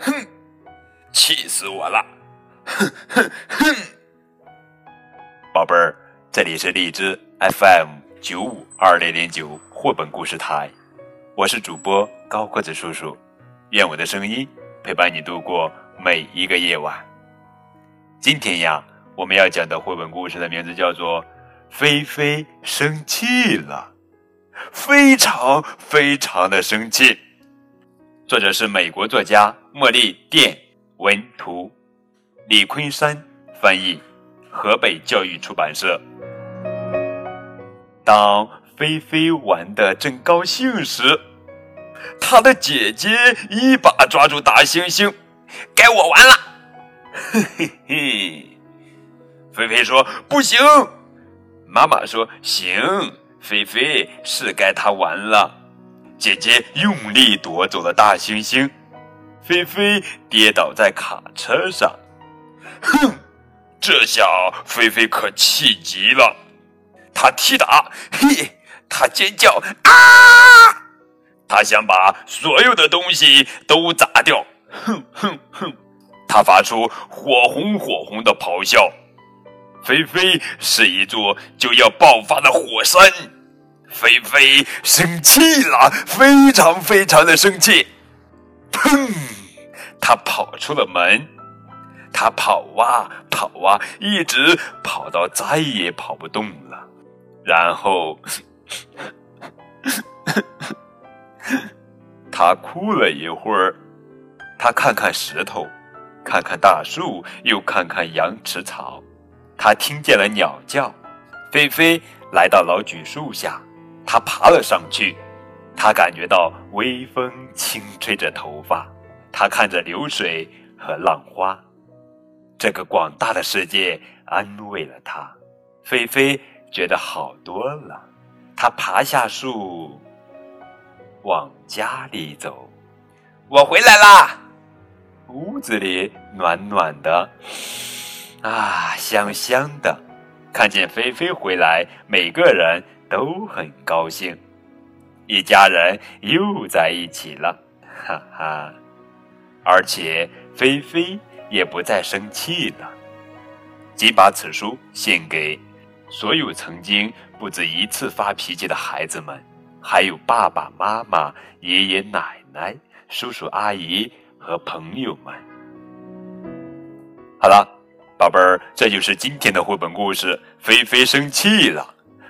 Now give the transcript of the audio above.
哼，气死我了！哼哼哼！宝贝儿，这里是荔枝 FM 九五二零零九绘本故事台，我是主播高个子叔叔，愿我的声音陪伴你度过每一个夜晚。今天呀，我们要讲的绘本故事的名字叫做《菲菲生气了》，非常非常的生气。作者是美国作家茉莉电文图，李昆山翻译，河北教育出版社。当菲菲玩的正高兴时，她的姐姐一把抓住大猩猩，该我玩了。嘿嘿嘿，菲菲说不行，妈妈说行，菲菲是该她玩了。姐姐用力夺走了大猩猩，菲菲跌倒在卡车上。哼，这下菲菲可气极了，她踢打，嘿，她尖叫啊！她想把所有的东西都砸掉。哼哼哼，她发出火红火红的咆哮。菲菲是一座就要爆发的火山。菲菲生气了，非常非常的生气。砰！他跑出了门，他跑啊跑啊，一直跑到再也跑不动了。然后，他哭了一会儿。他看看石头，看看大树，又看看羊齿草。他听见了鸟叫。菲菲来到老榉树下。他爬了上去，他感觉到微风轻吹着头发，他看着流水和浪花，这个广大的世界安慰了他。菲菲觉得好多了，他爬下树，往家里走。我回来啦！屋子里暖暖的，啊，香香的。看见菲菲回来，每个人。都很高兴，一家人又在一起了，哈哈！而且菲菲也不再生气了。即把此书献给所有曾经不止一次发脾气的孩子们，还有爸爸妈妈、爷爷奶奶、叔叔阿姨和朋友们。好了，宝贝儿，这就是今天的绘本故事。菲菲生气了。